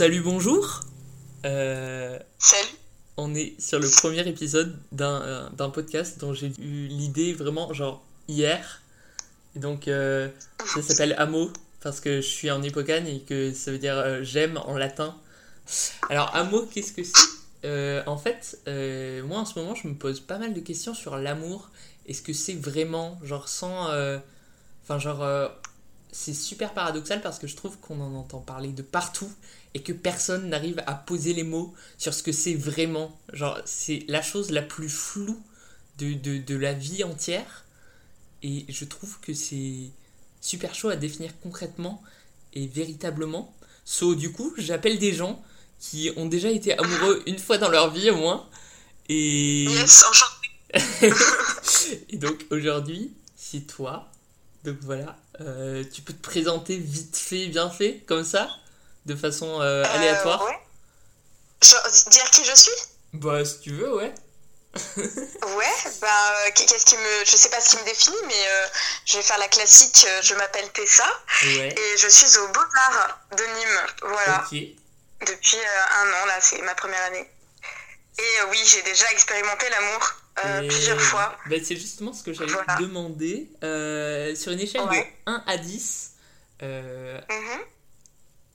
Salut, bonjour. Euh, Salut. on est sur le premier épisode d'un euh, d'un podcast dont j'ai eu l'idée vraiment genre hier. Et donc euh, ça s'appelle Amo parce que je suis en Hippocagne et que ça veut dire euh, j'aime en latin. Alors Amo, qu'est-ce que c'est? En fait, moi en ce moment je me pose pas mal de questions sur l'amour. Est-ce que c'est vraiment genre sans... Enfin genre... c'est super paradoxal parce que je trouve qu'on en entend parler de partout et que personne n'arrive à poser les mots sur ce que c'est vraiment. Genre, c'est la chose la plus floue de, de, de la vie entière. Et je trouve que c'est super chaud à définir concrètement et véritablement. So, du coup, j'appelle des gens qui ont déjà été amoureux une fois dans leur vie au moins. Et, Yes, et donc aujourd'hui, c'est toi. Donc voilà, euh, tu peux te présenter vite fait, bien fait, comme ça, de façon euh, aléatoire. Euh, ouais. Je- dire qui je suis? Bah, si tu veux, ouais. Ouais, bah, euh, qu'est-ce qui me. Je sais pas ce qui me définit, mais euh, je vais faire la classique. Je m'appelle Tessa Ouais. et je suis au Beaux-Arts de Nîmes. Voilà, depuis euh, un an, là, c'est ma première année. Et euh, oui, j'ai déjà expérimenté l'amour Et- plusieurs fois. Bah, c'est justement ce que j'allais Voilà. te demander. Sur une échelle Ouais. de 1 à 10, euh, Mhm.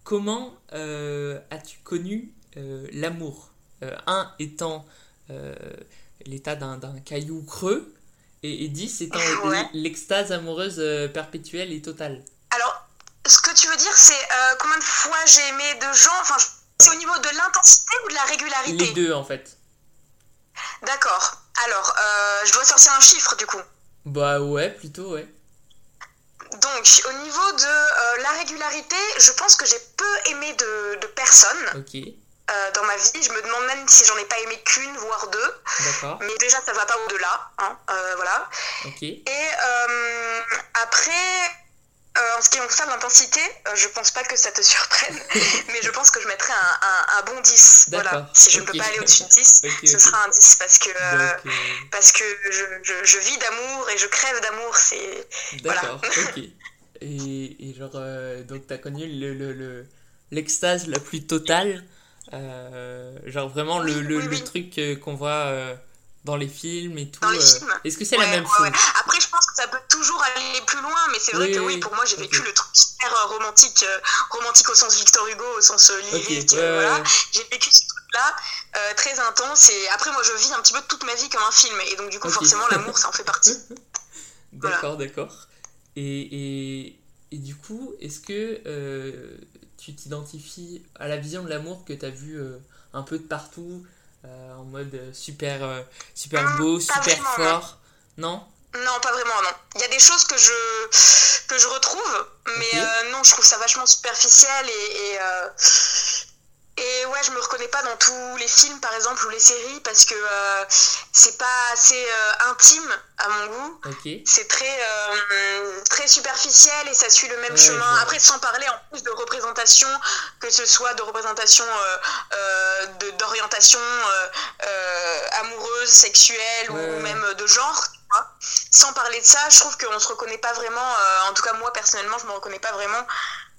Comment euh, as-tu connu euh, l'amour Euh, 1 étant l'état d'un caillou creux, et, et 10 étant Ouais. l- l'extase amoureuse perpétuelle et totale? Alors, ce que tu veux dire, c'est combien de fois j'ai aimé de gens Enfin, c'est au niveau de l'intensité ou de la régularité? Les deux, en fait. D'accord. Alors, je dois sortir un chiffre du coup. Bah ouais, plutôt, ouais. Donc, au niveau de euh, la régularité, je pense que j'ai peu aimé de, de personnes Ok, euh, dans ma vie. Je me demande même si j'en ai pas aimé qu'une, voire deux. d'accord. Mais déjà, ça va pas au-delà. Hein, euh, voilà. Et euh, après, en ce qui concerne l'intensité, je pense pas que ça te surprenne. mais je pense que je mettrais un, un- un bon 10. Voilà. Si je ne peux pas aller au-dessus de 10, Ok, ce sera un 10 parce que. Donc, parce que je, je- je vis d'amour et je crève d'amour, c'est... Voilà. D'accord, ok. Et, et genre, euh, donc t'as connu le, le, le- l'extase la plus totale, euh, genre vraiment le, le, oui, le truc qu'on voit euh, dans les films et tout. Dans les films Est-ce que c'est Ouais, la même ouais, chose? Ouais. Après, je pense que ça peut toujours aller plus loin, mais c'est vrai Oui, que oui, pour moi, j'ai vécu le truc super euh, romantique, euh, romantique au sens Victor Hugo, au sens lyrique, voilà. J'ai vécu ce truc-là, euh, très intense, et après, moi, je vis un petit peu toute ma vie comme un film, et donc, du coup, forcément, l'amour, ça en fait partie. D'accord, d'accord. Et, et, et du coup, est-ce que euh, tu t'identifies à la vision de l'amour que tu as vue euh, un peu de partout, euh, en mode super, super Hum, beau, super vraiment, fort? Non? Non, pas vraiment, non. Il y a des choses que je, que je retrouve, mais non, je trouve ça vachement superficiel et. et et ouais, je me reconnais pas dans tous les films, par exemple, ou les séries, parce que euh, c'est pas assez euh, intime à mon goût. Ok. C'est très, euh, très superficiel et ça suit le même Ouais, chemin. Après, sans parler en plus de représentation, que ce soit de représentation euh, euh, de- d'orientation euh, euh, amoureuse, sexuelle Ouais, ou même de genre. tu vois. Sans parler de ça, je trouve qu'on se reconnaît pas vraiment, euh, en tout cas moi personnellement, je me reconnais pas vraiment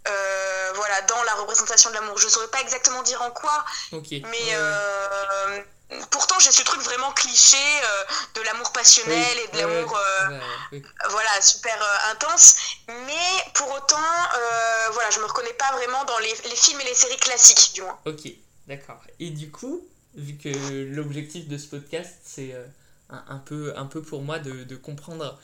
euh, voilà, dans la représentation de l'amour. Je saurais pas exactement dire en quoi, mais euh, pourtant j'ai ce truc vraiment cliché euh, de l'amour passionnel Oui, et de l'amour voilà super intense. Mais pour autant voilà je me reconnais pas vraiment dans les, les films et les séries classiques du moins. Ok, d'accord. Et du coup, vu que l'objectif de ce podcast, c'est un, un peu, un peu pour moi de, de comprendre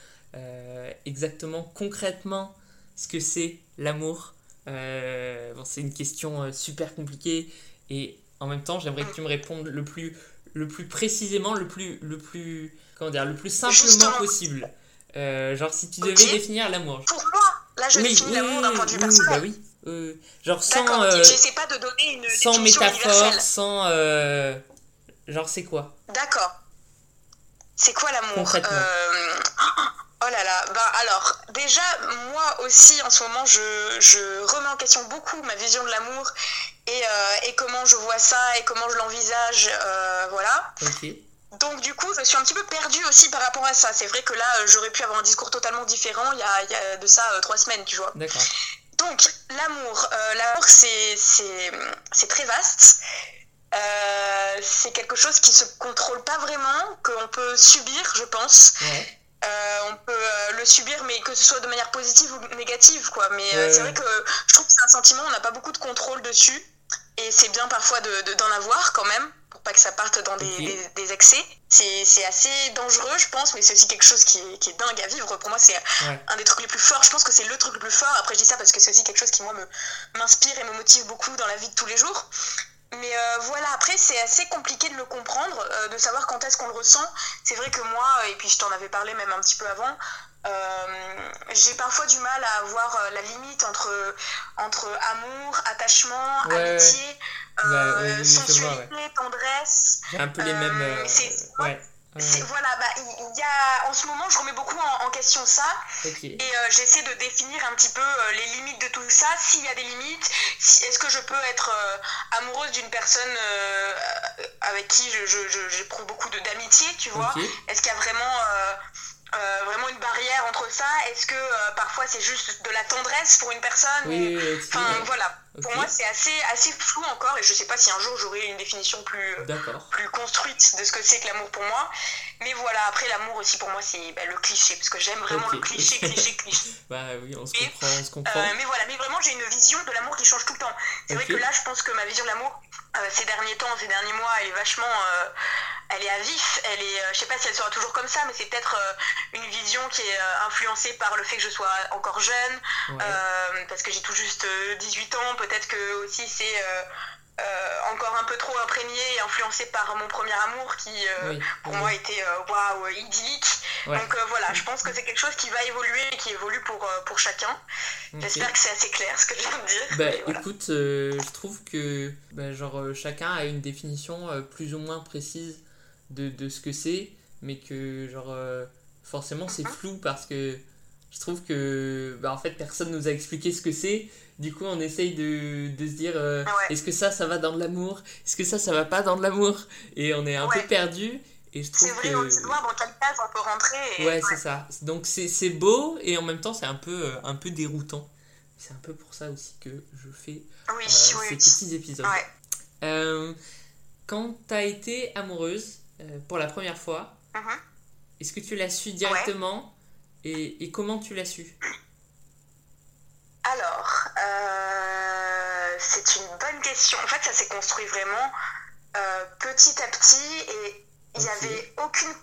exactement, concrètement, ce que c'est l'amour. Euh, bon, c'est une question euh, super compliquée et en même temps, j'aimerais que tu me répondes le plus, le plus précisément, le plus, le plus, comment dire, le plus simplement possible. Euh, genre, si tu devais définir l'amour. pour moi là je définis l'amour d'un point de vue oui, personnel bah oui. Euh, genre sans, euh, j'essaie pas de donner une sans métaphore, universelle sans. genre, c'est quoi? D'accord c'est quoi l'amour? Concrètement. Oh là là, ben alors, déjà, moi aussi, en ce moment, je, je remets en question beaucoup ma vision de l'amour et, euh, et comment je vois ça et comment je l'envisage, euh, voilà. Donc du coup, je suis un petit peu perdue aussi par rapport à ça. C'est vrai que là, j'aurais pu avoir un discours totalement différent il y a, il y a de ça euh, trois semaines, tu vois. D'accord. Donc, l'amour. L'amour, c'est très vaste. C'est quelque chose qui se contrôle pas vraiment, qu'on peut subir, je pense. Euh, on peut le subir, mais que ce soit de manière positive ou négative, quoi. Mais c'est vrai que je trouve que c'est un sentiment, on n'a pas beaucoup de contrôle dessus. Et c'est bien parfois d'en de, avoir quand même pas que ça parte dans des, des, excès. C'est assez dangereux, je pense, mais c'est aussi quelque chose qui est, qui est, dingue à vivre. Pour moi, c'est un des trucs les plus forts. Je pense que c'est le truc le plus fort. Après, je dis ça parce que c'est aussi quelque chose qui, moi, m'inspire et me motive beaucoup dans la vie de tous les jours. Mais euh, voilà, après, c'est assez compliqué de le comprendre, euh, de savoir quand est-ce qu'on le ressent. C'est vrai que moi, et puis je t'en avais parlé même un petit peu avant, euh, j'ai parfois du mal à voir la limite entre, entre amour, attachement, amitié. Euh, bah, sensualité, tendresse. J'ai un peu les mêmes. Euh, euh. Voilà, bah, il y a, en ce moment, je remets beaucoup en, question ça. Et j'essaie de définir un petit peu les limites de tout ça. S'il y a des limites, est-ce que je peux être amoureuse d'une personne avec qui j'éprouve je, beaucoup d'amitié, tu vois? Est-ce qu'il y a vraiment euh, vraiment une barrière entre ça? Est-ce que euh, parfois c'est juste de la tendresse pour une personne? Oui, Enfin voilà. Pour moi c'est assez, assez flou encore et je sais pas si un jour j'aurai une définition plus, plus construite de ce que c'est que l'amour pour moi. Mais voilà, après l'amour aussi pour moi c'est bah, le cliché parce que j'aime vraiment le cliché, cliché, cliché. bah oui, on se comprend, on se comprend. Euh, mais voilà, mais vraiment j'ai une vision de l'amour qui change tout le temps. C'est vrai que là je pense que ma vision de l'amour ces derniers temps, ces derniers mois, elle est vachement elle est à vif, elle est, euh, je sais pas si elle sera toujours comme ça, mais c'est peut-être euh, une vision qui est euh, influencée par le fait que je sois encore jeune, parce que j'ai tout juste 18 ans, peut-être que aussi c'est encore un peu trop imprégné et influencé par mon premier amour qui pour moi était waouh idyllique. Donc voilà, je pense que c'est quelque chose qui va évoluer et qui évolue pour, pour chacun. J'espère que c'est assez clair ce que je viens de dire. Bah, écoute, je trouve que bah, genre, chacun a une définition plus ou moins précise de, de ce que c'est, mais que genre euh, forcément c'est flou parce que je trouve que bah, en fait personne nous a expliqué ce que c'est. Du coup, on essaye de, de se dire euh, est-ce que ça, ça va dans de l'amour? Est-ce que ça, ça va pas dans de l'amour? Et on est un peu perdu. Et je trouve c'est vrai, que... on sait dans quelle case on peut rentrer. Ouais, c'est ça. Donc c'est beau et en même temps c'est un peu, euh, un peu déroutant. C'est un peu pour ça aussi que je fais ces petits épisodes. quand tu as été amoureuse, euh, pour la première fois. Uh-huh. Est-ce que tu l'as su directement? Et, et, comment tu l'as su? Alors, euh, c'est une bonne question. En fait, ça s'est construit vraiment euh, petit à petit et il n'y avait aucune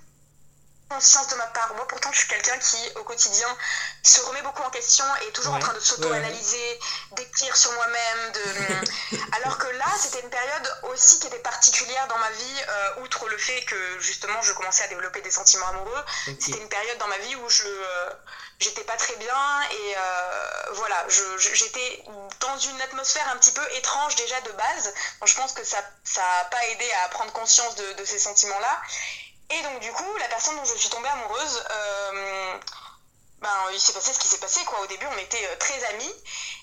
conscience de ma part. Moi, pourtant, je suis quelqu'un qui, au quotidien, se remet beaucoup en question et est toujours en train de s'auto-analyser, d'écrire sur moi-même. De... Alors que là, c'était une période aussi qui était particulière dans ma vie, euh, outre le fait que, justement, je commençais à développer des sentiments amoureux. C'était une période dans ma vie où je... Euh, j'étais pas très bien et euh, voilà, j'étais dans une atmosphère un petit peu étrange déjà de base. Donc je pense que ça n'a pas aidé à prendre conscience de, de ces sentiments-là. Et donc du coup, la personne dont je suis tombée amoureuse, euh, ben, il s'est passé ce qui s'est passé. Quoi. Au début, on était euh, très amis.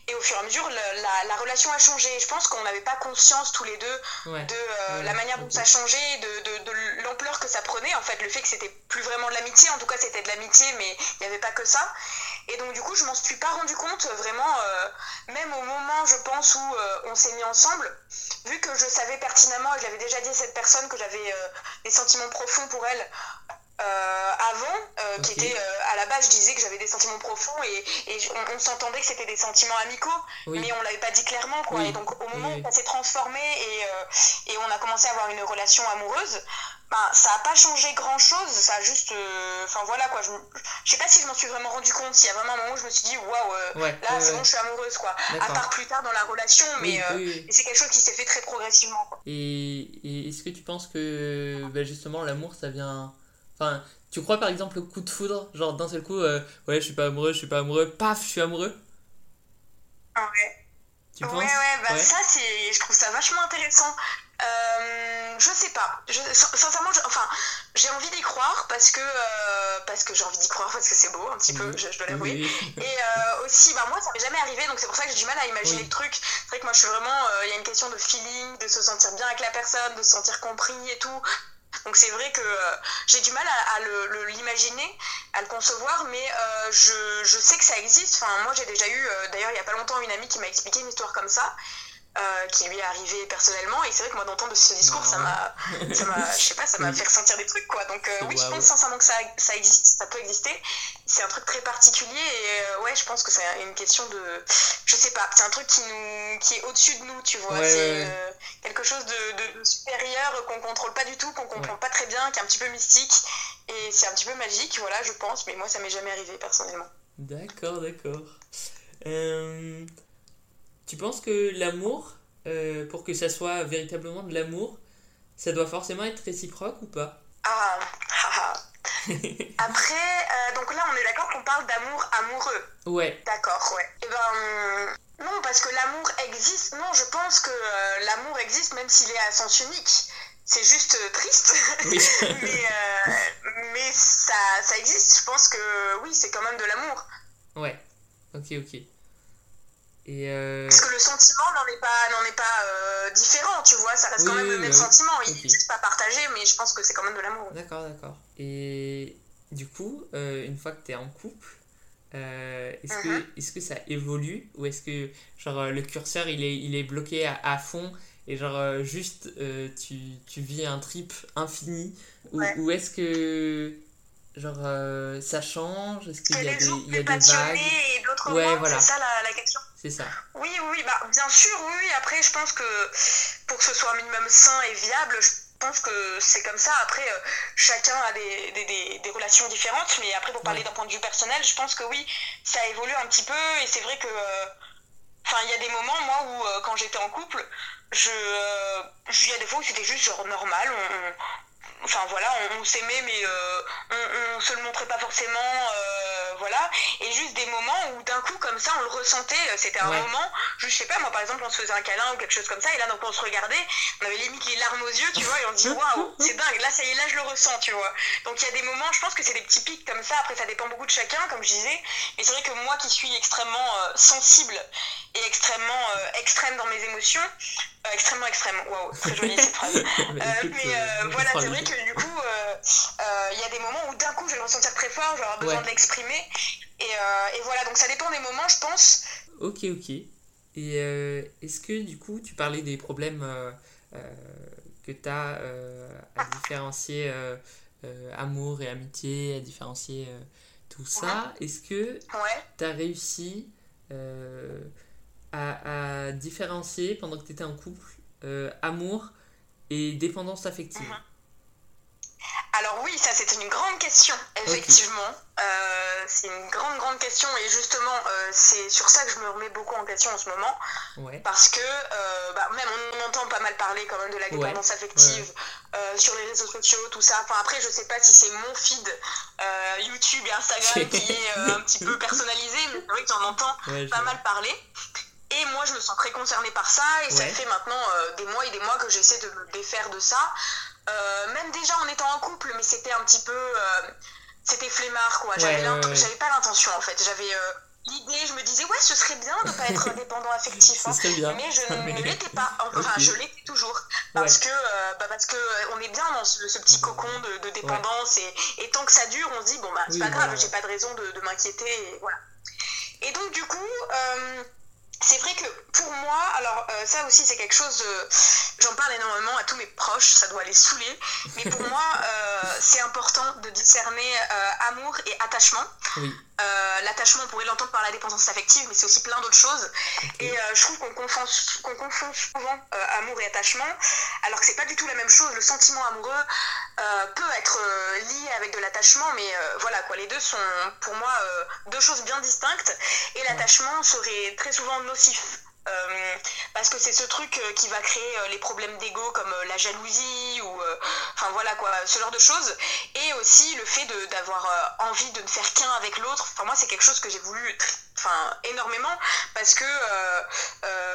Et au fur et à mesure, la, la, relation a changé. Je pense qu'on n'avait pas conscience tous les deux de euh, la manière dont ça de, de, de l'ampleur que ça prenait. En fait, le fait que c'était plus vraiment de l'amitié, en tout cas c'était de l'amitié, mais il n'y avait pas que ça. Et donc du coup, je m'en suis pas rendu compte vraiment, euh, même au moment, je pense, où euh, on s'est mis ensemble, vu que je savais pertinemment, et j'avais déjà dit à cette personne que j'avais des sentiments profonds pour elle, euh, avant, euh, qui était euh, à la base, je disais que j'avais des sentiments profonds et, et on, s'entendait que c'était des sentiments amicaux, mais on l'avait pas dit clairement quoi. Et donc au moment où ça s'est transformé et, et, on a commencé à avoir une relation amoureuse, ben, ça a pas changé grand chose, ça a juste, enfin voilà quoi. Je, je sais pas si je m'en suis vraiment rendu compte, s'il y a vraiment un moment où je me suis dit waouh, là c'est bon, je suis amoureuse quoi. À part plus tard dans la relation, mais c'est quelque chose qui s'est fait très progressivement. Quoi. Et, et est-ce que tu penses que ben, justement l'amour ça vient Enfin, tu crois par exemple au coup de foudre Genre d'un seul coup, euh, ouais, je suis pas amoureux, je suis pas amoureux, paf, je suis amoureux Ouais. Tu ouais, ouais, bah ça, c'est, je trouve ça vachement intéressant. Euh, je sais pas. Je, sincèrement, enfin, j'ai envie d'y croire parce que euh, parce que j'ai envie d'y croire parce que c'est beau un petit peu, je, dois l'avouer. Et euh, aussi, bah moi, ça m'est jamais arrivé, donc c'est pour ça que j'ai du mal à imaginer le truc. C'est vrai que moi, je suis vraiment, il y a une question de feeling, de se sentir bien avec la personne, de se sentir compris et tout. Donc c'est vrai que j'ai du mal à, l'imaginer, à le concevoir, mais je, je, sais que ça existe. Moi j'ai déjà eu, d'ailleurs il n'y a pas longtemps, une amie qui m'a expliqué une histoire comme ça. Euh, qui lui est arrivé personnellement. Et c'est vrai que moi d'entendre ce discours ça m'a ça m'a je sais pas ça m'a fait ressentir des trucs quoi. Donc euh, oui je pense sincèrement que ça, ça existe ça peut exister. C'est un truc très particulier et euh, ouais je pense que c'est une question de je sais pas c'est un truc qui nous qui est au-dessus de nous tu vois. C'est quelque chose de, de, supérieur qu'on contrôle pas du tout qu'on comprend pas très bien qui est un petit peu mystique. Et c'est un petit peu magique voilà je pense mais moi ça m'est jamais arrivé personnellement. D'accord d'accord tu penses que l'amour, euh, pour que ça soit véritablement de l'amour, ça doit forcément être réciproque ou pas Ah, ah, ah. Après, euh, donc là, on est d'accord qu'on parle d'amour amoureux. Ouais. D'accord, ouais. Eh ben, non, parce que l'amour existe. Non, je pense que euh, l'amour existe même s'il est à sens unique. C'est juste triste. Oui. mais mais ça, ça existe. Je pense que oui, c'est quand même de l'amour. Ouais. Ok, ok. Euh, Parce que le sentiment n'en est pas, n'en est pas euh, différent, tu vois, ça reste quand même le même sentiment. Il n'est juste pas partagé, mais je pense que c'est quand même de l'amour. D'accord, d'accord. Et du coup, euh, une fois que tu es en couple, est-ce que, mhm. est que ça évolue ou est-ce que genre, le curseur il est, il est bloqué à, à fond et genre juste tu, tu, vis un trip infini ou, ou est-ce que genre ça change Est-ce qu'il y a des, il y a des vagues? et d'autres ouais, voilà. C'est ça la, la question c'est ça. Oui, oui, bah, bien sûr, oui, Après, je pense que pour que ce soit un minimum sain et viable, je pense que c'est comme ça. Après, euh, chacun a des, des, des, relations différentes, mais après, pour parler d'un point de vue personnel, je pense que oui, ça évolue un petit peu, et c'est vrai que. Euh, enfin, il y a des moments, moi, où euh, quand j'étais en couple, je. Il y a des fois où c'était juste genre normal, enfin voilà, on, s'aimait mais euh, on, on, se le montrait pas forcément, euh, voilà. Et juste des moments où d'un coup comme ça on le ressentait, euh, c'était un moment, je sais pas moi par exemple on se faisait un câlin ou quelque chose comme ça et là donc on se regardait, on avait limite les larmes aux yeux, tu vois, et on se dit waouh, c'est dingue, là ça y est, là je le ressens, tu vois. Donc il y a des moments, je pense que c'est des petits pics comme ça, après ça dépend beaucoup de chacun, comme je disais, mais c'est vrai que moi qui suis extrêmement sensible et extrêmement extrême dans mes émotions, extrêmement extrême, waouh, très jolie cette phrase. mais voilà, c'est vrai que du coup, euh, euh, il y a des moments où d'un coup, je vais le ressentir très fort, je vais avoir besoin de l'exprimer. Et, euh, et, voilà, donc ça dépend des moments, je pense. Ok, ok. Et est-ce que du coup, tu parlais des problèmes que tu as à différencier amour et amitié, à différencier tout ça Est-ce que tu as réussi à, à, différencier pendant que tu étais en couple amour et dépendance affective? Mhm. Alors oui, ça c'est une grande question, effectivement. Euh, c'est une grande, grande question et justement, euh, c'est sur ça que je me remets beaucoup en question en ce moment. Parce que euh, bah, même on entend pas mal parler quand même de la dépendance affective sur les réseaux sociaux, tout ça. Enfin après, je sais pas si c'est mon feed YouTube et Instagram qui est un petit peu personnalisé, mais c'est vrai que j'en entends pas mal parler. Et moi, je me sens très concernée par ça, et ça fait maintenant des mois et des mois que j'essaie de me défaire de ça. Euh, même déjà en étant en couple, mais c'était un petit peu. Euh, c'était flemmard, quoi. J'avais pas l'intention, en fait. J'avais euh, l'idée, je me disais, ouais, ce serait bien de pas être indépendant affectif. Hein. mais je ne l'étais pas. Enfin, je l'étais toujours. Parce que, bah, parce que on est bien dans ce, petit cocon de, dépendance. Et, tant que ça dure, on se dit, bon, bah, c'est pas grave, j'ai pas de raison de, de m'inquiéter. Et, voilà. et donc, du coup c'est vrai que pour moi, alors euh, ça aussi c'est quelque chose, j'en parle énormément à tous mes proches, ça doit les saouler, mais pour moi euh, c'est important de discerner euh, amour et attachement. L'attachement, on pourrait l'entendre par la dépendance affective, mais c'est aussi plein d'autres choses. Et je trouve qu'on confond, qu'on confond souvent amour et attachement, alors que c'est pas du tout la même chose. Le sentiment amoureux peut être lié avec de l'attachement, mais voilà quoi, les deux sont pour moi deux choses bien distinctes. Et l'attachement serait très souvent nocif. Euh, parce que c'est ce truc euh, qui va créer euh, les problèmes d'ego comme la jalousie ou enfin voilà quoi ce genre de choses. Et aussi le fait d'avoir envie de ne faire qu'un avec l'autre. Enfin moi c'est quelque chose que j'ai voulu enfin énormément parce que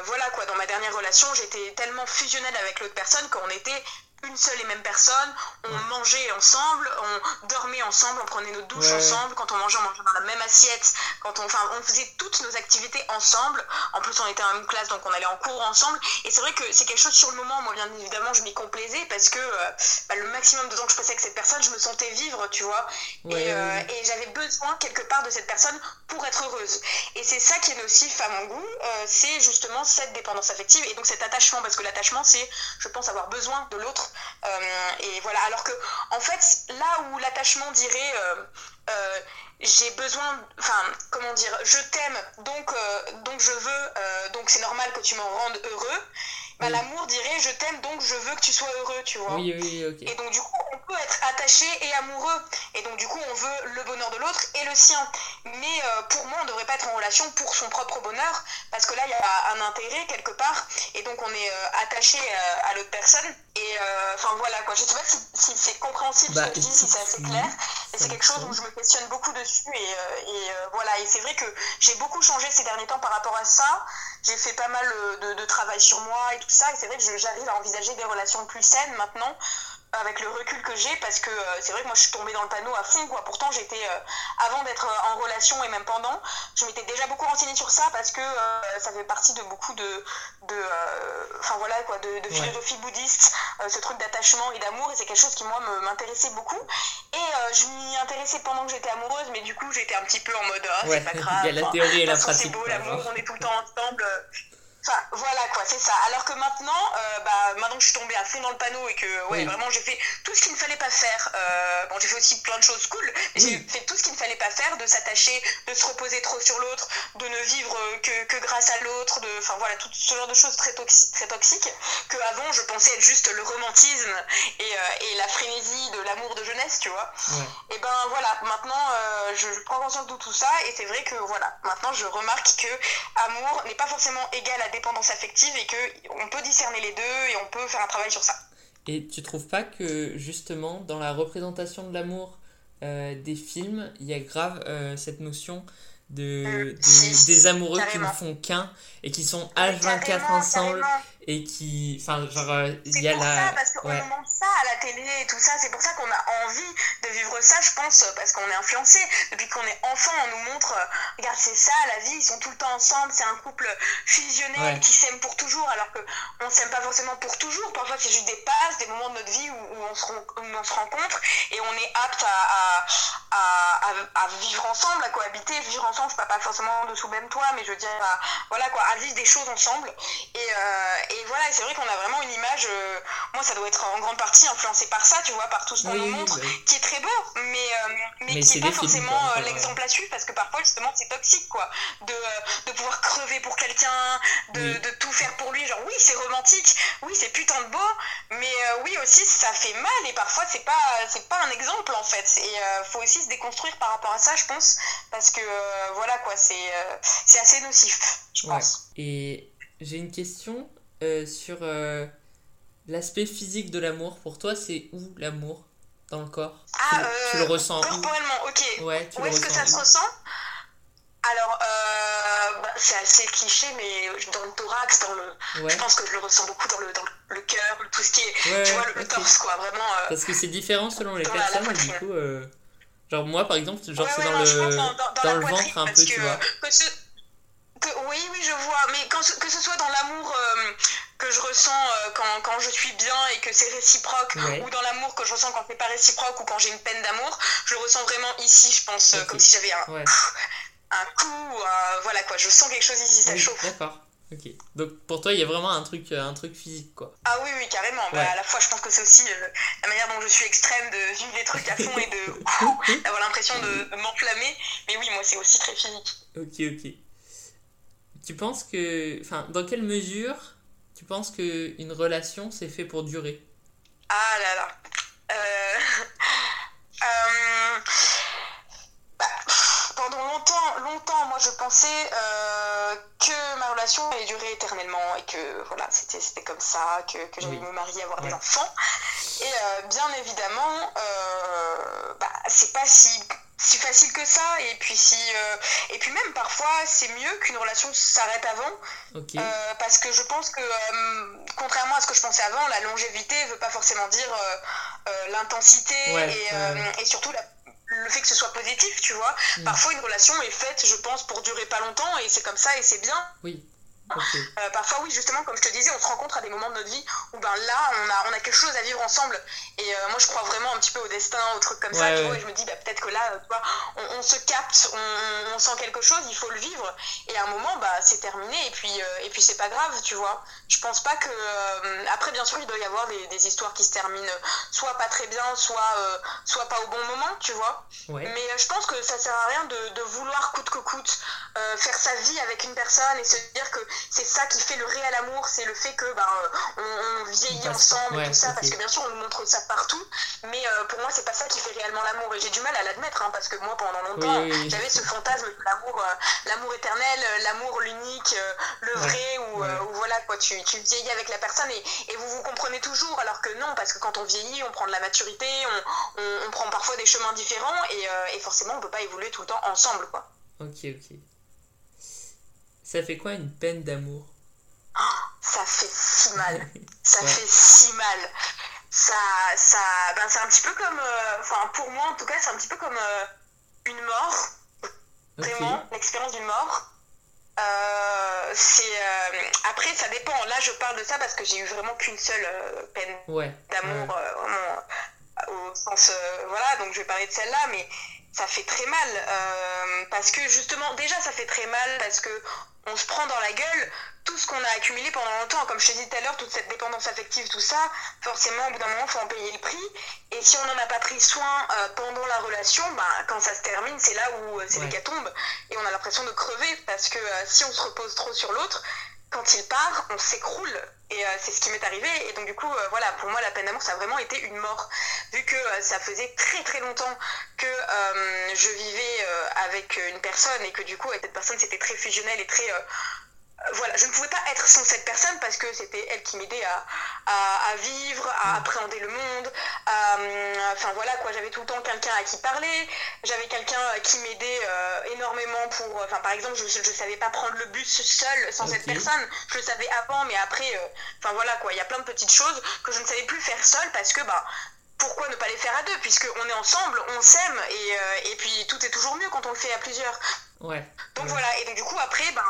voilà quoi dans ma dernière relation j'étais tellement fusionnelle avec l'autre personne qu'on était une seule et même personne. On mangeait ensemble, on dormait ensemble, on prenait nos douches ensemble. Quand on mangeait, on mangeait dans la même assiette. Quand on, enfin, on faisait toutes nos activités ensemble. En plus, on était en même classe, donc on allait en cours ensemble. Et c'est vrai que c'est quelque chose sur le moment, moi, bien évidemment, je m'y complaisais parce que euh, bah, le maximum de temps que je passais avec cette personne, je me sentais vivre, tu vois. et, euh, et j'avais besoin quelque part de cette personne pour être heureuse. Et c'est ça qui est nocif à mon goût, euh, c'est justement cette dépendance affective et donc cet attachement, parce que l'attachement, c'est, je pense, avoir besoin de l'autre et voilà, alors que en fait, là où l'attachement dirait euh, j'ai besoin, enfin, comment dire, je t'aime, donc, donc je veux, donc c'est normal que tu m'en rendes heureux. Bah, l'amour dirait je t'aime donc je veux que tu sois heureux, tu vois. Oui, oui, ok. Et donc du coup, on peut être attaché et amoureux. Et donc du coup, on veut le bonheur de l'autre et le sien. Mais pour moi, on ne devrait pas être en relation pour son propre bonheur, parce que là, il y a un intérêt quelque part, et donc on est attaché à l'autre personne. Et enfin voilà quoi, je sais pas si, c'est compréhensible ce bah, que je dis, si c'est assez clair. Et c'est quelque chose où je me questionne beaucoup dessus. Et, et voilà, et c'est vrai que j'ai beaucoup changé ces derniers temps par rapport à ça. J'ai fait pas mal de, de travail sur moi et tout ça. Et c'est vrai que j'arrive à envisager des relations plus saines maintenant avec le recul que j'ai parce que euh, c'est vrai que moi je suis tombée dans le panneau à fond quoi. Pourtant j'étais euh, avant d'être euh, en relation et même pendant, je m'étais déjà beaucoup renseignée sur ça parce que ça fait partie de beaucoup de de enfin voilà quoi de, de philosophie bouddhiste, ce truc d'attachement et d'amour et c'est quelque chose qui moi m'intéressait beaucoup et je m'y intéressais pendant que j'étais amoureuse mais du coup j'étais un petit peu en mode ah, c'est pas grave. Il y a la théorie et la pratique. C'est beau l'amour, on est tout le temps ensemble. Enfin, voilà quoi, c'est ça. Alors que maintenant, euh, bah, maintenant que je suis tombée à fond dans le panneau et que ouais, vraiment j'ai fait tout ce qu'il ne fallait pas faire. Euh, bon, j'ai fait aussi plein de choses cool, mais j'ai fait tout ce qu'il ne fallait pas faire, de s'attacher, de se reposer trop sur l'autre, de ne vivre que, que grâce à l'autre, de, enfin voilà, tout ce genre de choses très, toxi très toxiques que avant je pensais être juste le romantisme et, euh, et la frénésie de l'amour de jeunesse, tu vois. Et ben voilà, maintenant je, je, prends conscience de tout ça et c'est vrai que voilà, maintenant je remarque que amour n'est pas forcément égal à dépendance affective et qu'on peut discerner les deux et on peut faire un travail sur ça. Et tu trouves pas que justement dans la représentation de l'amour euh, des films, il y a grave euh, cette notion de, mm, des amoureux qui ne font qu'un et qui sont H24 ensemble et qui enfin genre euh, il y a la ça, parce qu'on ouais. montre ça à la télé et tout ça c'est pour ça qu'on a envie de vivre ça je pense parce qu'on est influencé. Depuis qu'on est enfant on nous montre euh, regarde c'est ça la vie ils sont tout le temps ensemble c'est un couple fusionnel qui s'aime pour toujours alors que on s'aime pas forcément pour toujours. Parfois c'est juste des passes des moments de notre vie où, on, se, où on se rencontre et on est apte à, à, à, à, vivre ensemble à cohabiter vivre ensemble. Je parle pas forcément de sous le même toit mais je veux dire voilà quoi à vivre des choses ensemble. Et, euh, et voilà, c'est vrai qu'on a vraiment une image, euh, moi ça doit être en grande partie influencé par ça, tu vois, par tout ce qu'on nous montre, qui est très beau, mais, euh, mais, qui n'est pas forcément euh, l'exemple à suivre, parce que parfois justement c'est toxique, quoi, de, de pouvoir crever pour quelqu'un, de, de, tout faire pour lui, genre oui c'est romantique, oui c'est putain de beau, mais oui aussi ça fait mal, et parfois c'est pas, c'est pas un exemple en fait, et faut aussi se déconstruire par rapport à ça, je pense, parce que voilà quoi, c'est c'est assez nocif, je pense. Et j'ai une question euh, sur euh, l'aspect physique de l'amour. Pour toi, c'est où l'amour dans le corps? Ah, tu, le, ressens corporellement, ok. Ouais, où est-ce que ça se ressent? Alors, euh, bah, c'est assez cliché, mais dans le thorax, dans le, je pense que je le ressens beaucoup dans le, dans le cœur, tout ce qui est, tu vois, le, torse, quoi, vraiment. Parce que c'est différent selon les personnes, du coup, genre moi, par exemple, genre c'est dans, le, dans, le ventre un peu, tu vois oui, oui, je vois. Mais quand, que ce soit dans l'amour euh, que je ressens euh, quand, quand, je suis bien et que c'est réciproque, ou dans l'amour que je ressens quand c'est pas réciproque ou quand j'ai une peine d'amour, je le ressens vraiment ici, je pense, euh, comme si j'avais un, un coup. voilà quoi, je sens quelque chose ici, ça chauffe. D'accord. Ok. Donc pour toi, il y a vraiment un truc, un truc physique, quoi. Ah oui, oui, carrément. Bah, à la fois, je pense que c'est aussi la manière dont je suis extrême de vivre les trucs à fond et de d'avoir l'impression de, de m'enflammer. Mais oui, moi, c'est aussi très physique. Ok, ok. Tu penses que. Enfin, dans quelle mesure tu penses qu'une relation c'est fait pour durer? Ah là là. Euh, euh, bah, pendant longtemps, longtemps, moi je pensais euh, relation allait durer éternellement et que voilà, c'était comme ça, que, que j'allais me marier, avoir des enfants. Et bien évidemment, bah, c'est pas si si facile que ça. Et puis si euh, et puis même parfois c'est mieux qu'une relation s'arrête avant. Euh, parce que je pense que euh, contrairement à ce que je pensais avant la longévité veut pas forcément dire l'intensité et, et, surtout le fait que ce soit positif tu vois. Mm. parfois une relation est faite je pense pour durer pas longtemps et c'est comme ça et c'est bien. Oui euh, parfois, oui, justement, comme je te disais, on se rencontre à des moments de notre vie où ben, là, on a, on a quelque chose à vivre ensemble. Et euh, moi, je crois vraiment un petit peu au destin, aux trucs comme ça. et je me dis, bah, peut-être que là, tu vois, on, se capte, on, sent quelque chose, il faut le vivre. Et à un moment, bah, c'est terminé. Et puis, euh, et puis c'est pas grave, tu vois. Je pense pas que. après, bien sûr, il doit y avoir des, des, histoires qui se terminent soit pas très bien, soit, soit pas au bon moment, tu vois. Mais je pense que ça sert à rien de, de vouloir coûte que coûte faire sa vie avec une personne et se dire que c'est ça qui fait le réel amour, c'est le fait que ben, on, vieillit ensemble et tout ça, parce que bien sûr on nous montre ça partout, mais euh, pour moi c'est pas ça qui fait réellement l'amour et j'ai du mal à l'admettre hein, parce que moi pendant longtemps j'avais ce fantasme de l'amour, euh, l'amour éternel, euh, l'amour l'unique, le vrai où, voilà quoi, tu, tu, vieillis avec la personne et, et, vous vous comprenez toujours alors que non parce que quand on vieillit on prend de la maturité, on, on, prend parfois des chemins différents et, et forcément on peut pas évoluer tout le temps ensemble quoi. Ok ok. Ça fait quoi une peine d'amour? Ça fait si mal. Ça fait si mal. Ça, ça, ben c'est un petit peu comme, euh, enfin pour moi en tout cas, c'est un petit peu comme euh, une mort. Vraiment, l'expérience d'une mort. Euh, c'est après ça dépend. Là, je parle de ça parce que j'ai eu vraiment qu'une seule peine d'amour, au sens voilà. Donc je vais parler de celle-là, mais ça fait très mal parce que justement déjà ça fait très mal parce que on se prend dans la gueule tout ce qu'on a accumulé pendant longtemps. Comme je te disais tout à l'heure, toute cette dépendance affective, tout ça, forcément, au bout d'un moment, il faut en payer le prix. Et si on n'en a pas pris soin euh, pendant la relation, bah, quand ça se termine, c'est là où euh, c'est ouais. l'hécatombe. Et on a l'impression de crever parce que euh, si on se repose trop sur l'autre, quand il part, on s'écroule. Et c'est ce qui m'est arrivé. Et donc, du coup, voilà, pour moi, la peine d'amour, ça a vraiment été une mort. Vu que ça faisait très très longtemps que je vivais avec une personne et que du coup, avec cette personne, c'était très fusionnel et très voilà, je ne pouvais pas être sans cette personne parce que c'était elle qui m'aidait à, vivre, à mm. appréhender le monde. enfin voilà quoi, j'avais tout le temps quelqu'un à qui parler, j'avais quelqu'un qui m'aidait euh, énormément pour. Enfin par exemple, je ne savais pas prendre le bus seul sans cette personne. Je le savais avant, mais après, euh, enfin voilà quoi, il y a plein de petites choses que je ne savais plus faire seule parce que bah pourquoi ne pas les faire à deux? Puisqu'on est ensemble, on s'aime et, euh, et puis tout est toujours mieux quand on le fait à plusieurs. Donc voilà, et donc du coup après, ben,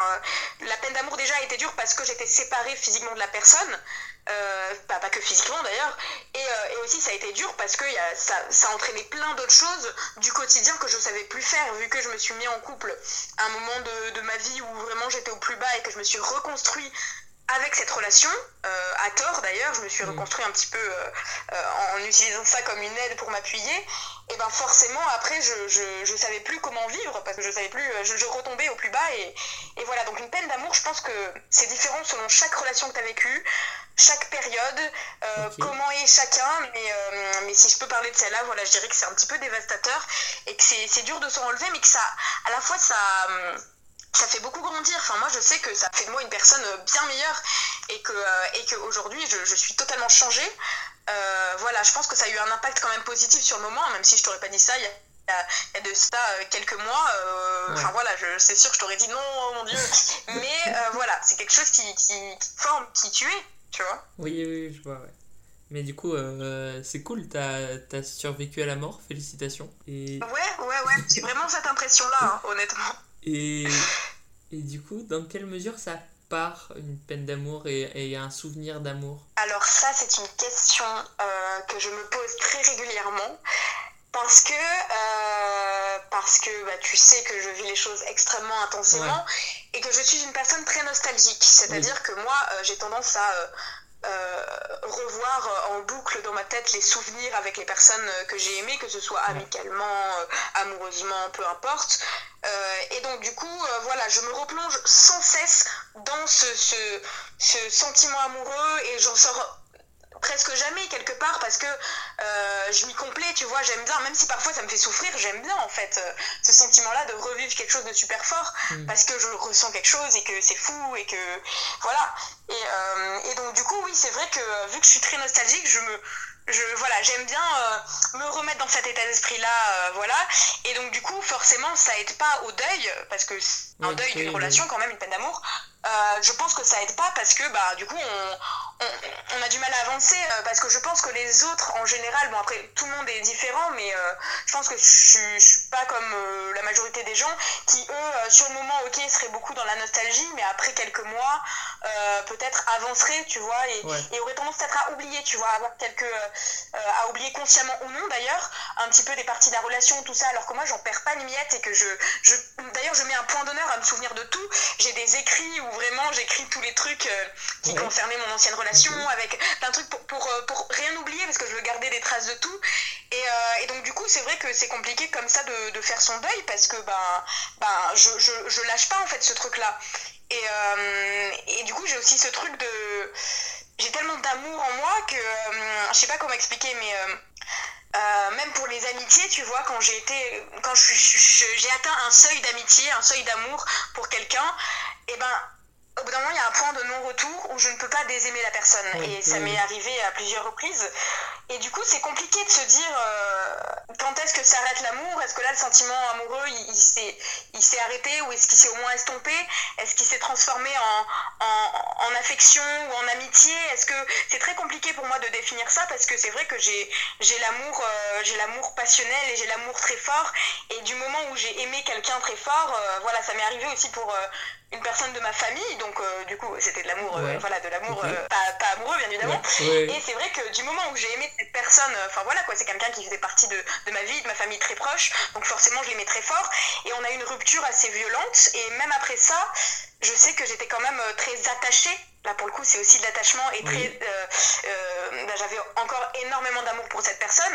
la peine d'amour déjà a été dure parce que j'étais séparée physiquement de la personne, euh, pas que physiquement d'ailleurs, et, euh, et, aussi ça a été dur parce que y a, ça, ça a entraîné plein d'autres choses du quotidien que je savais plus faire vu que je me suis mis en couple à un moment de, de ma vie où vraiment j'étais au plus bas et que je me suis reconstruit avec cette relation, euh, à tort d'ailleurs, je me suis mm. reconstruit un petit peu euh, euh, en utilisant ça comme une aide pour m'appuyer, et ben forcément après je, je, je, savais plus comment vivre parce que je savais plus, je, je retombais au plus bas et, et voilà, donc une peine d'amour, je pense que c'est différent selon chaque relation que tu as vécue, chaque période, comment est chacun, mais, mais si je peux parler de celle-là, voilà, je dirais que c'est un petit peu dévastateur et que c'est dur de s'en relever, mais que ça, à la fois ça ça fait beaucoup grandir. Enfin, moi, je sais que ça fait de moi une personne bien meilleure et que euh, et qu'aujourd'hui, je, je, suis totalement changée. Euh, voilà, je pense que ça a eu un impact quand même positif sur le moment, même si je t'aurais pas dit ça il y a, il y a de ça euh, quelques mois. Enfin voilà, c'est sûr que je t'aurais dit non, oh mon dieu. Mais voilà, c'est quelque chose qui, qui, forme qui tu es, tu vois. Oui, oui, je vois, ouais. Mais du coup, c'est cool, t'as as survécu à la mort, félicitations. Et... Ouais, ouais, ouais, j'ai vraiment cette impression-là, hein, honnêtement. Et, et du coup, dans quelle mesure ça part une peine d'amour et, et, un souvenir d'amour? Alors ça, c'est une question euh, que je me pose très régulièrement. Parce que, euh, parce que bah, tu sais que je vis les choses extrêmement intensément et que je suis une personne très nostalgique. C'est-à-dire que moi, euh, j'ai tendance à euh, revoir en boucle dans ma tête les souvenirs avec les personnes que j'ai aimées, que ce soit amicalement, euh, amoureusement, peu importe. Euh, et donc du coup, voilà, je me replonge sans cesse dans ce, ce, ce sentiment amoureux et j'en sors presque jamais quelque part parce que euh, je m'y complais, tu vois, j'aime bien, même si parfois ça me fait souffrir, j'aime bien en fait euh, ce sentiment-là de revivre quelque chose de super fort mm. parce que je ressens quelque chose et que c'est fou et que voilà. Et, euh, et donc du coup, oui, c'est vrai que vu que je suis très nostalgique, je me je voilà j'aime bien me remettre dans cet état d'esprit là voilà. Et donc du coup forcément ça aide pas au deuil parce que un deuil d'une relation quand même une peine d'amour je pense que ça aide pas parce que bah du coup on, on, a du mal à avancer euh, parce que je pense que les autres en général, bon après tout le monde est différent, mais euh, je pense que je, je, suis pas comme euh, la majorité des gens qui eux sur le moment ok seraient beaucoup dans la nostalgie, mais après quelques mois peut-être avanceraient, tu vois, et, auraient tendance peut-être à oublier, tu vois, à avoir quelques à oublier consciemment ou non d'ailleurs un petit peu des parties de la relation, tout ça, alors que moi j'en perds pas une miette et que je, je d'ailleurs je mets un point d'honneur à me souvenir de tout. J'ai des écrits où vraiment j'écris tous les trucs qui concernaient mon ancienne relation avec plein de trucs pour, pour, euh, pour, rien oublier parce que je veux garder des traces de tout. Et, euh, et donc du coup, c'est vrai que c'est compliqué comme ça de, de, faire son deuil parce que ben, ben, je, je, je lâche pas en fait ce truc-là. Et, euh, et du coup, j'ai aussi ce truc de... J'ai tellement d'amour en moi que... je sais pas comment expliquer, mais... même pour les amitiés, tu vois, quand j'ai été, quand j'ai atteint un seuil d'amitié, un seuil d'amour pour quelqu'un, et eh ben au bout d'un moment, il y a un point de non-retour où je ne peux pas désaimer la personne. et ça m'est arrivé à plusieurs reprises. Et du coup, c'est compliqué de se dire euh, quand est-ce que s'arrête l'amour? Est-ce que là, le sentiment amoureux, il, il s'est arrêté ou est-ce qu'il s'est au moins estompé? Est-ce qu'il s'est transformé en, en, en, affection ou en amitié? Est-ce que c'est très compliqué pour moi de définir ça parce que c'est vrai que j'ai l'amour euh, j'ai l'amour passionnel et j'ai l'amour très fort. Et du moment où j'ai aimé quelqu'un très fort, euh, voilà, ça m'est arrivé aussi pour une personne de ma famille, donc euh, du coup c'était de l'amour, euh, voilà, de l'amour euh, pas, amoureux bien évidemment. Et c'est vrai que du moment où j'ai aimé cette personne, enfin voilà quoi, c'est quelqu'un qui faisait partie de, de, ma vie, de ma famille très proche, donc forcément je l'aimais très fort. Et on a eu une rupture assez violente, et même après ça, je sais que j'étais quand même très attachée Là, pour le coup, c'est aussi de l'attachement et très. Euh, euh, bah, j'avais encore énormément d'amour pour cette personne.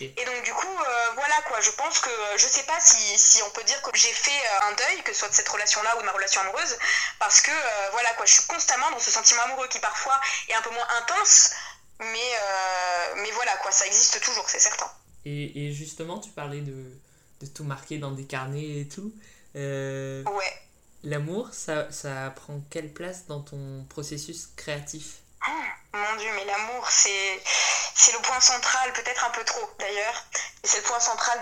Et donc, du coup, euh, voilà quoi. Je pense que. Je sais pas si, si on peut dire que j'ai fait un deuil, que ce soit de cette relation-là ou de ma relation amoureuse, parce que, voilà quoi, je suis constamment dans ce sentiment amoureux qui parfois est un peu moins intense, mais, mais voilà quoi, ça existe toujours, c'est certain. Et, et, justement, tu parlais de, de tout marquer dans des carnets et tout. ouais. L'amour, ça, ça prend quelle place dans ton processus créatif? Mon Dieu, mais l'amour, c'est, le point central, peut-être un peu trop d'ailleurs, c'est le point central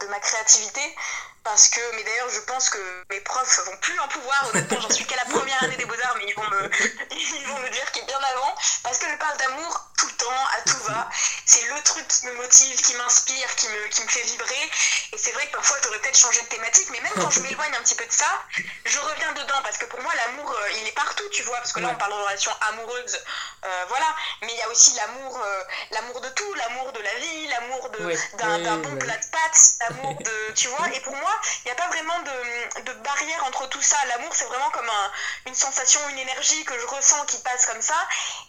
de, ma créativité. Parce que, mais d'ailleurs, je pense que mes profs vont plus en pouvoir. Honnêtement, j'en suis qu'à la première année des Beaux-Arts, mais ils vont me, ils vont me dire qu'il est bien avant. Parce que je parle d'amour temps, à tout va. C'est le truc qui me motive, qui m'inspire, qui me, qui me fait vibrer. Et c'est vrai que parfois, j'aurais peut-être changé de thématique, mais même quand je m'éloigne un petit peu de ça, je reviens dedans. Parce que pour moi, l'amour, euh, il est partout, tu vois. Parce que là, on parle de relations amoureuses, euh, voilà. Mais il y a aussi l'amour, euh, l'amour de tout, l'amour de la vie, l'amour d'un bon plat de pâtes, l'amour de, tu vois. Et pour moi, il n'y a pas vraiment de, de, barrière entre tout ça. L'amour, c'est vraiment comme un, une sensation, une énergie que je ressens qui passe comme ça.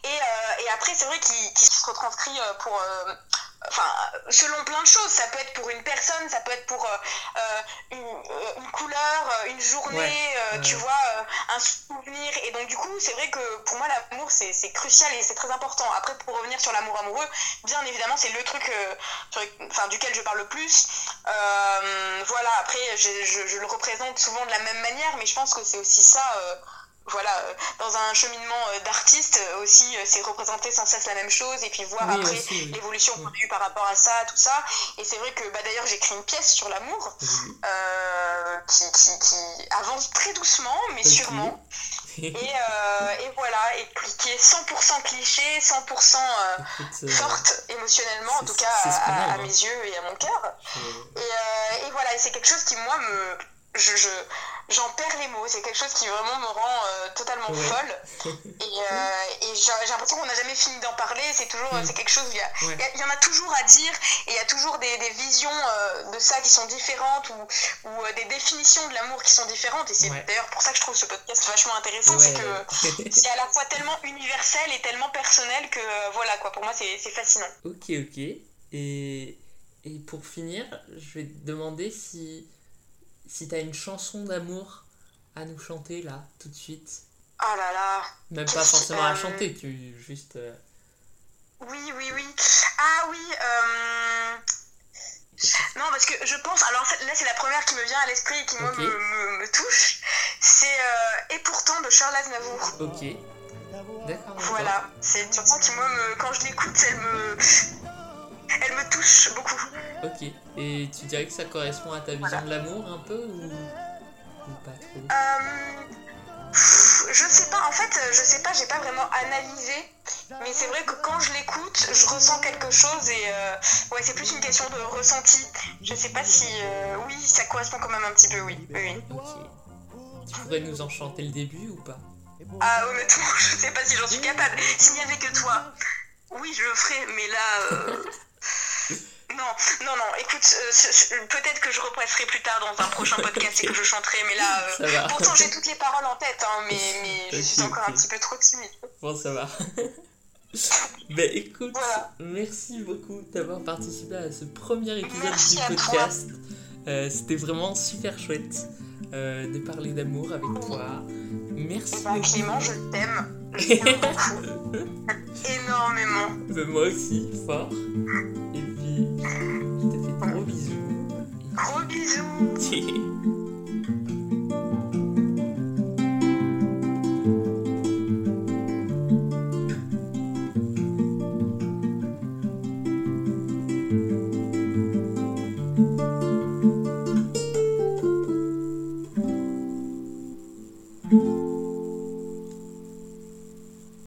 Et, euh, et après, c'est vrai qu'il se retranscrit euh, pour, euh, enfin, selon plein de choses. Ça peut être pour une personne, ça peut être pour euh, une, une, couleur, une journée, tu vois, un souvenir. Et donc, du coup, c'est vrai que pour moi, l'amour, c'est crucial et c'est très important. Après, pour revenir sur l'amour amoureux, bien évidemment, c'est le truc sur, enfin, duquel je parle le plus. voilà, après, je, je, je, le représente souvent de la même manière, mais je pense que c'est aussi ça voilà, euh, dans un cheminement euh, d'artiste euh, aussi, c'est représenter sans cesse la même chose et puis voir après l'évolution qu'on a eue par rapport à ça, tout ça. Et c'est vrai que bah, d'ailleurs j'ai écrit une pièce sur l'amour qui, qui, qui, avance très doucement mais sûrement. et, et, voilà, et qui est 100% cliché, 100% forte émotionnellement, en tout cas à, hein. mes yeux et à mon cœur. Et, et, voilà, et c'est quelque chose qui moi me... je, je j'en perds les mots. C'est quelque chose qui vraiment me rend euh, totalement folle. Et, euh, et j'ai l'impression qu'on n'a jamais fini d'en parler. C'est toujours, mm. c'est quelque chose. Il y, il y, en a toujours à dire et il y a toujours des, des visions euh, de ça qui sont différentes ou, ou des définitions de l'amour qui sont différentes. Et c'est d'ailleurs pour ça que je trouve ce podcast vachement intéressant, c'est que c'est à la fois tellement universel et tellement personnel que voilà quoi. Pour moi, c'est fascinant. Ok, ok. Et et pour finir, je vais te demander si si t'as une chanson d'amour à nous chanter là, tout de suite. Oh là là. Même pas forcément à chanter, tu juste. Euh, Oui, oui, oui. Ah oui. Euh... Non, parce que je pense. Alors là, c'est la première qui me vient à l'esprit et qui, moi, me, me, me, touche. C'est euh, Et pourtant de Charles Aznavour. Ok. D'accord. Voilà. C'est une chanson qui, moi, me, quand je l'écoute, elle me. Elle me touche beaucoup. Ok. Et tu dirais que ça correspond à ta vision de l'amour un peu ou, ou pas trop? Euh... Je sais pas, en fait, je sais pas, j'ai pas vraiment analysé, mais c'est vrai que quand je l'écoute, je ressens quelque chose et euh, ouais, c'est plus une question de ressenti. Je sais pas si, euh, oui, ça correspond quand même un petit peu, oui. oui. Ok. Tu pourrais nous en chanter le début ou pas? Ah, honnêtement, je sais pas si j'en suis capable. S'il n'y avait que toi, oui, je le ferais, mais là. Non, non, non, écoute, euh, peut-être que je repasserai plus tard dans un prochain podcast et que je chanterai, mais là, euh, pourtant j'ai toutes les paroles en tête, hein, mais, mais je suis encore un petit peu trop timide. Bon, ça va. ben écoute, merci beaucoup d'avoir participé à ce premier épisode du podcast. Euh, C'était vraiment super chouette de parler d'amour avec toi. Merci. Eh ben, Clément, je t'aime. Je t'aime beaucoup. Énormément. Ben, moi aussi, fort. Et je te fais de gros bisous. Gros bisous.